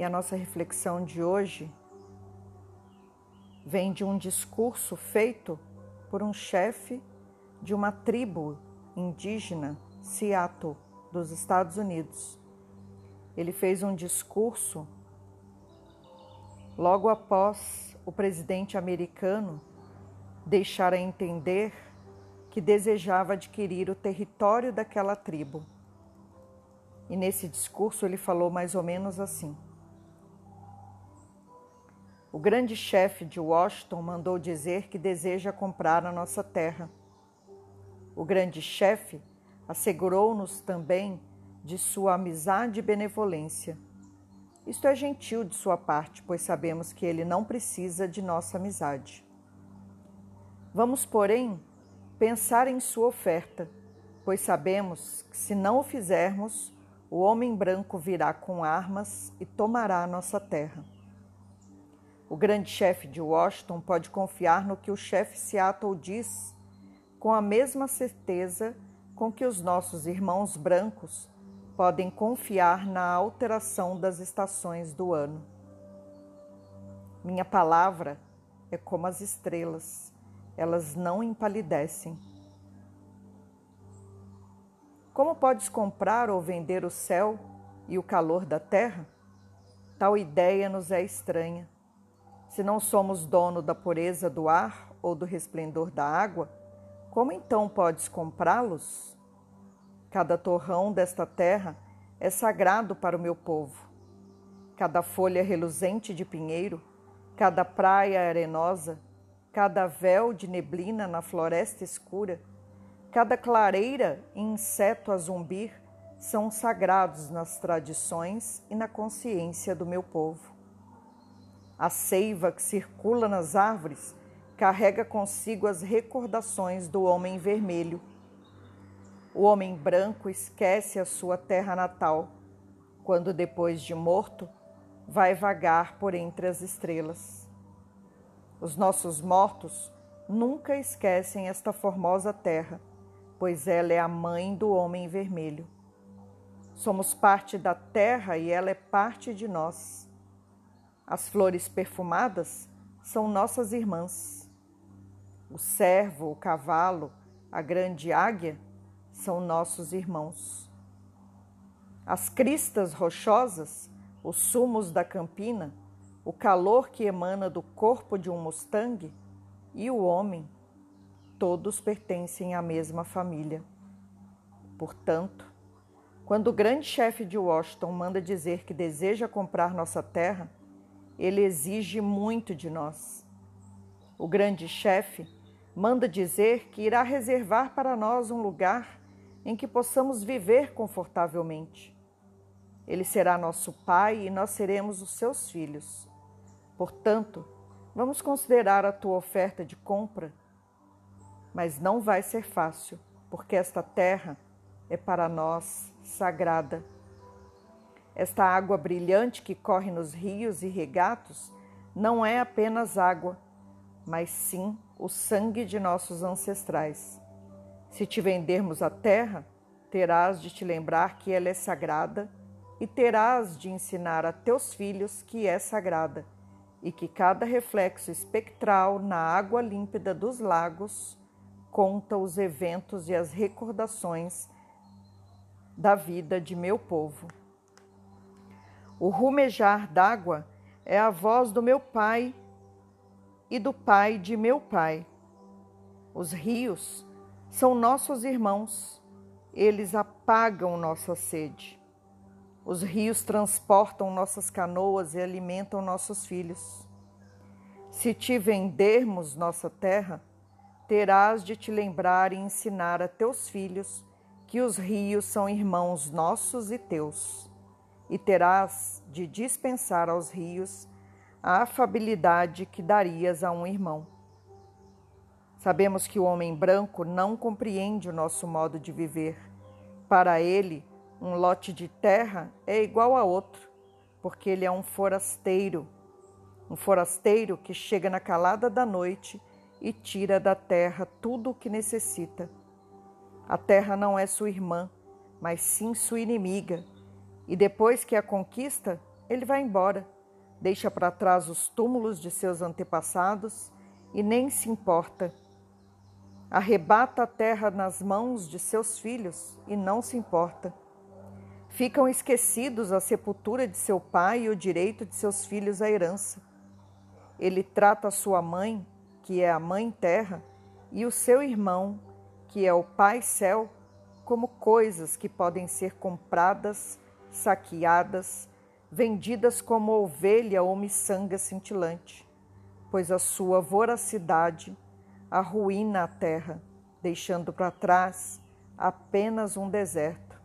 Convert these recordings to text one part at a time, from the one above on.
E a nossa reflexão de hoje vem de um discurso feito por um chefe de uma tribo indígena, Seattle, dos Estados Unidos. Ele fez um discurso logo após o presidente americano deixar a entender que desejava adquirir o território daquela tribo. E nesse discurso ele falou mais ou menos assim: O grande chefe de Washington mandou dizer que deseja comprar a nossa terra. O grande chefe assegurou-nos também de sua amizade e benevolência isto é gentil de sua parte, pois sabemos que ele não precisa de nossa amizade. Vamos, porém, pensar em sua oferta, pois sabemos que se não o fizermos, o homem branco virá com armas e tomará a nossa terra. O grande chefe de Washington pode confiar no que o chefe Seattle diz, com a mesma certeza com que os nossos irmãos brancos podem confiar na alteração das estações do ano. Minha palavra é como as estrelas, elas não empalidecem. Como podes comprar ou vender o céu e o calor da terra? Tal ideia nos é estranha. Se não somos dono da pureza do ar ou do resplendor da água, como então podes comprá-los? Cada torrão desta terra é sagrado para o meu povo. Cada folha reluzente de pinheiro, cada praia arenosa, cada véu de neblina na floresta escura, cada clareira e inseto a zumbir são sagrados nas tradições e na consciência do meu povo. A seiva que circula nas árvores carrega consigo as recordações do homem vermelho o homem branco esquece a sua terra natal, quando depois de morto vai vagar por entre as estrelas. Os nossos mortos nunca esquecem esta formosa terra, pois ela é a mãe do homem vermelho. Somos parte da terra e ela é parte de nós. As flores perfumadas são nossas irmãs. O cervo, o cavalo, a grande águia são nossos irmãos. As cristas rochosas, os sumos da campina, o calor que emana do corpo de um Mustang e o homem, todos pertencem à mesma família. Portanto, quando o grande chefe de Washington manda dizer que deseja comprar nossa terra, ele exige muito de nós. O grande chefe manda dizer que irá reservar para nós um lugar em que possamos viver confortavelmente. Ele será nosso Pai e nós seremos os seus filhos. Portanto, vamos considerar a tua oferta de compra, mas não vai ser fácil, porque esta terra é para nós sagrada. Esta água brilhante que corre nos rios e regatos não é apenas água, mas sim o sangue de nossos ancestrais. Se te vendermos a terra, terás de te lembrar que ela é sagrada e terás de ensinar a teus filhos que é sagrada e que cada reflexo espectral na água límpida dos lagos conta os eventos e as recordações da vida de meu povo. O rumejar d'água é a voz do meu pai e do pai de meu pai. Os rios são nossos irmãos, eles apagam nossa sede. Os rios transportam nossas canoas e alimentam nossos filhos. Se te vendermos nossa terra, terás de te lembrar e ensinar a teus filhos que os rios são irmãos nossos e teus, e terás de dispensar aos rios a afabilidade que darias a um irmão. Sabemos que o homem branco não compreende o nosso modo de viver. Para ele, um lote de terra é igual a outro, porque ele é um forasteiro. Um forasteiro que chega na calada da noite e tira da terra tudo o que necessita. A terra não é sua irmã, mas sim sua inimiga, e depois que a conquista, ele vai embora, deixa para trás os túmulos de seus antepassados e nem se importa. Arrebata a terra nas mãos de seus filhos e não se importa. Ficam esquecidos a sepultura de seu pai e o direito de seus filhos à herança. Ele trata sua mãe, que é a mãe terra, e o seu irmão, que é o pai céu, como coisas que podem ser compradas, saqueadas, vendidas como ovelha ou miçanga cintilante, pois a sua voracidade arruína a terra, deixando para trás apenas um deserto.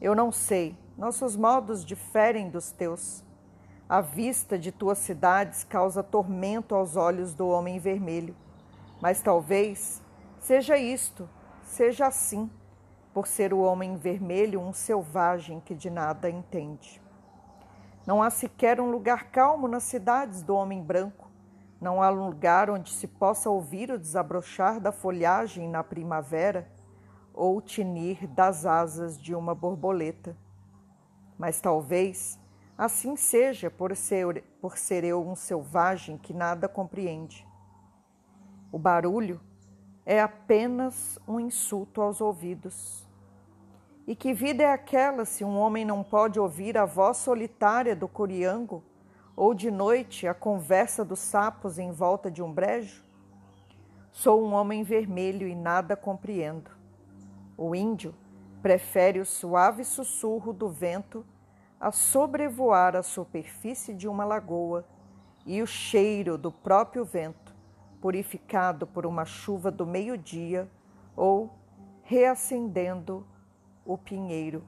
Eu não sei, nossos modos diferem dos teus. A vista de tuas cidades causa tormento aos olhos do homem vermelho, mas talvez seja isto, seja assim, por ser o homem vermelho um selvagem que de nada entende. Não há sequer um lugar calmo nas cidades do homem branco. Não há lugar onde se possa ouvir o desabrochar da folhagem na primavera ou o tinir das asas de uma borboleta. Mas talvez assim seja por ser, por ser eu um selvagem que nada compreende. O barulho é apenas um insulto aos ouvidos. E que vida é aquela se um homem não pode ouvir a voz solitária do coriango ou de noite a conversa dos sapos em volta de um brejo? Sou um homem vermelho e nada compreendo. O índio prefere o suave sussurro do vento a sobrevoar a superfície de uma lagoa e o cheiro do próprio vento, purificado por uma chuva do meio-dia ou reacendendo o pinheiro.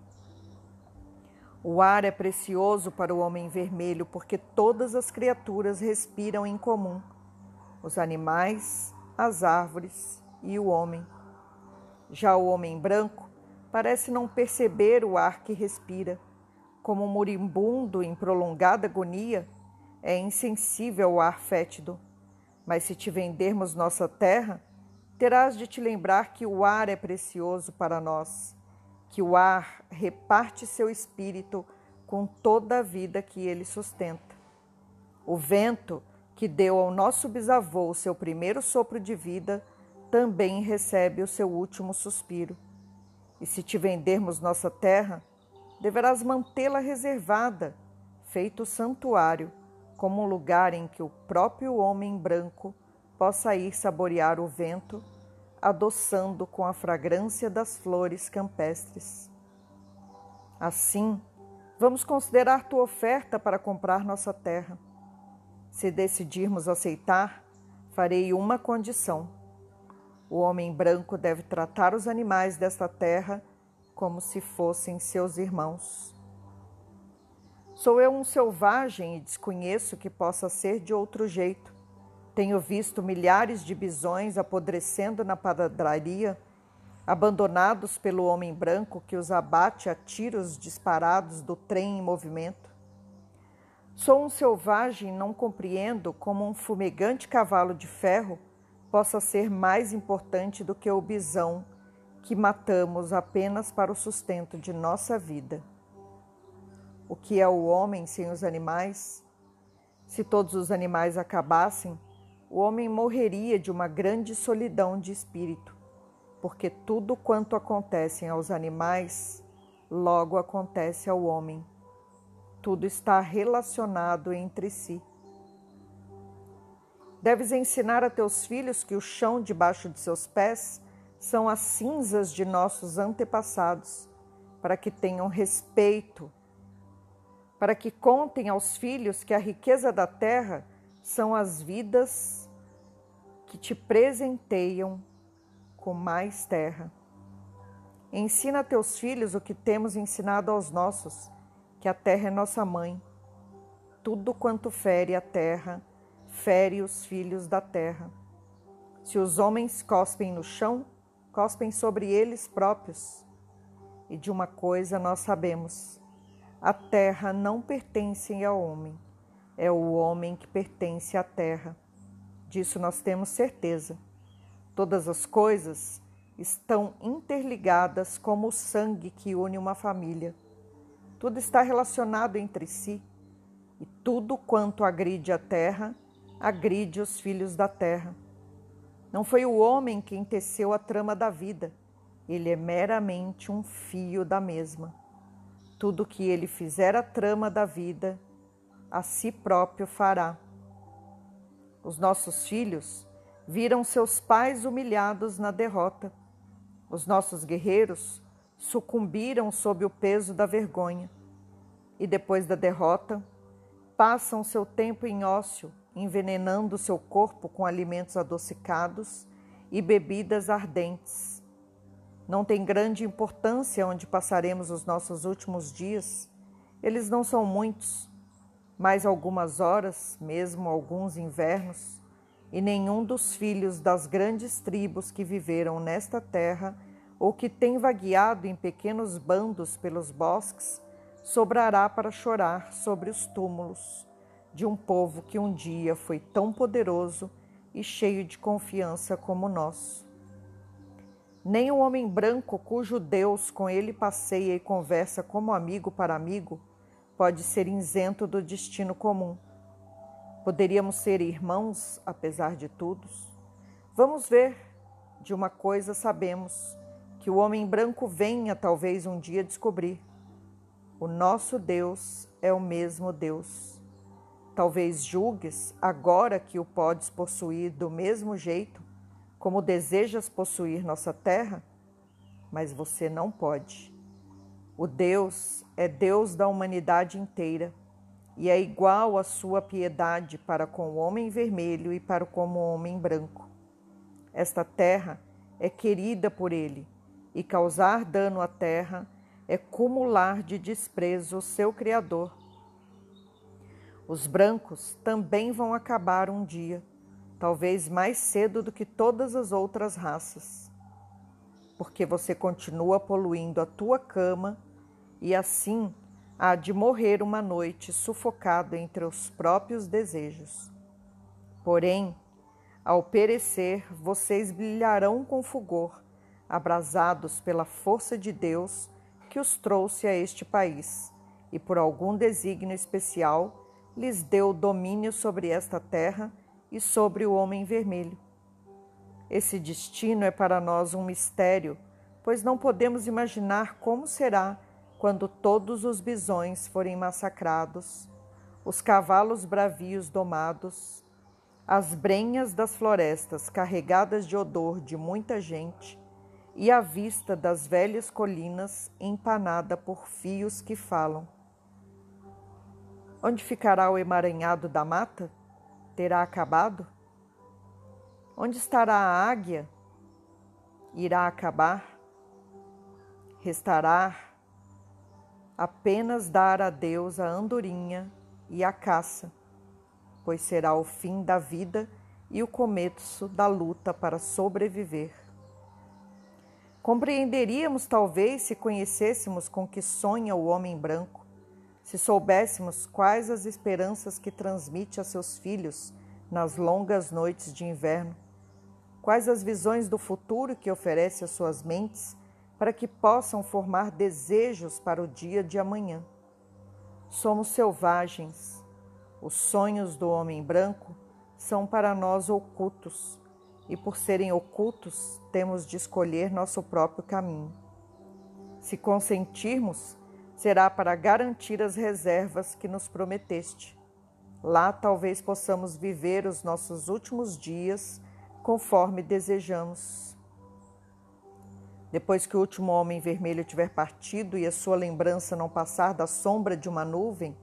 O ar é precioso para o homem vermelho porque todas as criaturas respiram em comum: os animais, as árvores e o homem. Já o homem branco parece não perceber o ar que respira. Como um moribundo em prolongada agonia, é insensível ao ar fétido. Mas se te vendermos nossa terra, terás de te lembrar que o ar é precioso para nós que o ar reparte seu espírito com toda a vida que ele sustenta. O vento que deu ao nosso bisavô o seu primeiro sopro de vida também recebe o seu último suspiro. E se te vendermos nossa terra, deverás mantê-la reservada, feito santuário, como um lugar em que o próprio homem branco possa ir saborear o vento adoçando com a fragrância das flores campestres. Assim, vamos considerar tua oferta para comprar nossa terra. Se decidirmos aceitar, farei uma condição. O homem branco deve tratar os animais desta terra como se fossem seus irmãos. Sou eu um selvagem e desconheço que possa ser de outro jeito. Tenho visto milhares de bisões apodrecendo na padaria, abandonados pelo homem branco que os abate a tiros disparados do trem em movimento. Sou um selvagem e não compreendo como um fumegante cavalo de ferro possa ser mais importante do que o bisão que matamos apenas para o sustento de nossa vida. O que é o homem sem os animais? Se todos os animais acabassem, o homem morreria de uma grande solidão de espírito, porque tudo quanto acontece aos animais logo acontece ao homem. Tudo está relacionado entre si. Deves ensinar a teus filhos que o chão debaixo de seus pés são as cinzas de nossos antepassados, para que tenham respeito, para que contem aos filhos que a riqueza da terra são as vidas que te presenteiam com mais terra. Ensina a teus filhos o que temos ensinado aos nossos, que a terra é nossa mãe. Tudo quanto fere a terra, fere os filhos da terra. Se os homens cospem no chão, cospem sobre eles próprios. E de uma coisa nós sabemos: a terra não pertence ao homem, é o homem que pertence à terra. Disso nós temos certeza. Todas as coisas estão interligadas como o sangue que une uma família. Tudo está relacionado entre si, e tudo quanto agride a terra, agride os filhos da terra. Não foi o homem quem teceu a trama da vida, ele é meramente um fio da mesma. Tudo que ele fizer a trama da vida, a si próprio fará. Os nossos filhos viram seus pais humilhados na derrota. Os nossos guerreiros sucumbiram sob o peso da vergonha e depois da derrota passam seu tempo em ócio, envenenando seu corpo com alimentos adocicados e bebidas ardentes. Não tem grande importância onde passaremos os nossos últimos dias. Eles não são muitos, mas algumas horas, mesmo alguns invernos, e nenhum dos filhos das grandes tribos que viveram nesta terra ou que tem vagueado em pequenos bandos pelos bosques, sobrará para chorar sobre os túmulos de um povo que um dia foi tão poderoso e cheio de confiança como nós. Nem o homem branco cujo Deus com ele passeia e conversa como amigo para amigo pode ser isento do destino comum. Poderíamos ser irmãos, apesar de tudo? Vamos ver. De uma coisa sabemos que o homem branco venha talvez um dia descobrir. O nosso Deus é o mesmo Deus. Talvez julgues, agora que o podes possuir do mesmo jeito, como desejas possuir nossa terra, mas você não pode. O Deus é Deus da humanidade inteira e é igual à sua piedade para com o homem vermelho e para com o homem branco. Esta terra é querida por ele e causar dano à terra é cumular de desprezo o seu Criador. Os brancos também vão acabar um dia, talvez mais cedo do que todas as outras raças, porque você continua poluindo a tua cama e assim há de morrer uma noite sufocado entre os próprios desejos. Porém, ao perecer, vocês brilharão com fulgor abrasados pela força de Deus que os trouxe a este país, e por algum desígnio especial lhes deu domínio sobre esta terra e sobre o homem vermelho. Esse destino é para nós um mistério, pois não podemos imaginar como será quando todos os bisões forem massacrados, os cavalos bravios domados, as brenhas das florestas carregadas de odor de muita gente e a vista das velhas colinas empanada por fios que falam. Onde ficará o emaranhado da mata? Terá acabado? Onde estará a águia? Irá acabar? Restará apenas dar a Deus a andorinha e a caça, pois será o fim da vida e o começo da luta para sobreviver. Compreenderíamos talvez se conhecêssemos com que sonha o homem branco, se soubéssemos quais as esperanças que transmite a seus filhos nas longas noites de inverno, quais as visões do futuro que oferece às suas mentes para que possam formar desejos para o dia de amanhã. Somos selvagens. Os sonhos do homem branco são para nós ocultos e por serem ocultos, temos de escolher nosso próprio caminho. Se consentirmos, será para garantir as reservas que nos prometeste. Lá talvez possamos viver os nossos últimos dias conforme desejamos. Depois que o último homem vermelho tiver partido e a sua lembrança não passar da sombra de uma nuvem,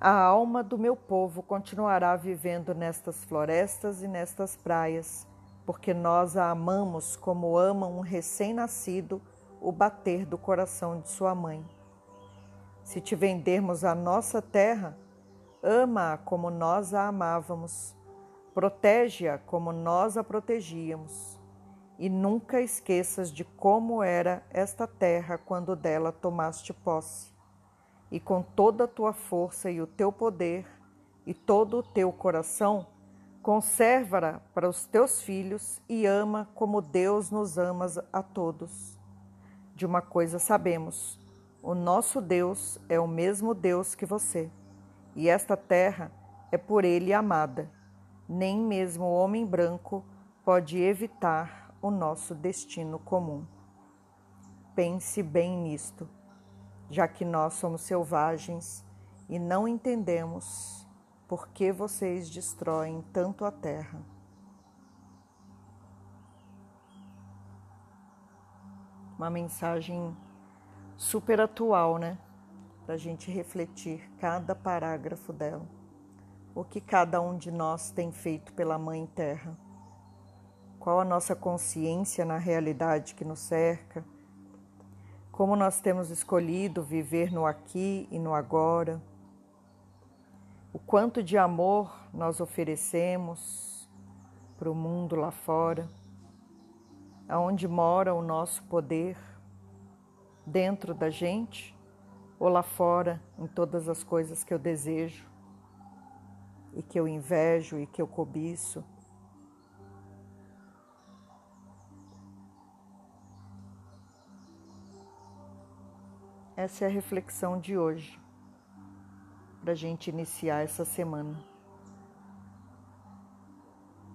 a alma do meu povo continuará vivendo nestas florestas e nestas praias, porque nós a amamos como ama um recém-nascido o bater do coração de sua mãe. Se te vendermos a nossa terra, ama-a como nós a amávamos, protege-a como nós a protegíamos, e nunca esqueças de como era esta terra quando dela tomaste posse e com toda a tua força e o teu poder e todo o teu coração, conserva-a para os teus filhos e ama como Deus nos ama a todos. De uma coisa sabemos: O nosso Deus é o mesmo Deus que você, e esta terra é por ele amada. Nem mesmo o homem branco pode evitar o nosso destino comum. Pense bem nisto, já que nós somos selvagens e não entendemos por que vocês destroem tanto a terra. Uma mensagem super atual, né? Para a gente refletir cada parágrafo dela. O que cada um de nós tem feito pela Mãe Terra. Qual a nossa consciência na realidade que nos cerca. Como nós temos escolhido viver no aqui e no agora o quanto de amor nós oferecemos para o mundo lá fora, aonde mora o nosso poder, dentro da gente ou lá fora, em todas as coisas que eu desejo e que eu invejo e que eu cobiço. Essa é a reflexão de hoje para a gente iniciar essa semana.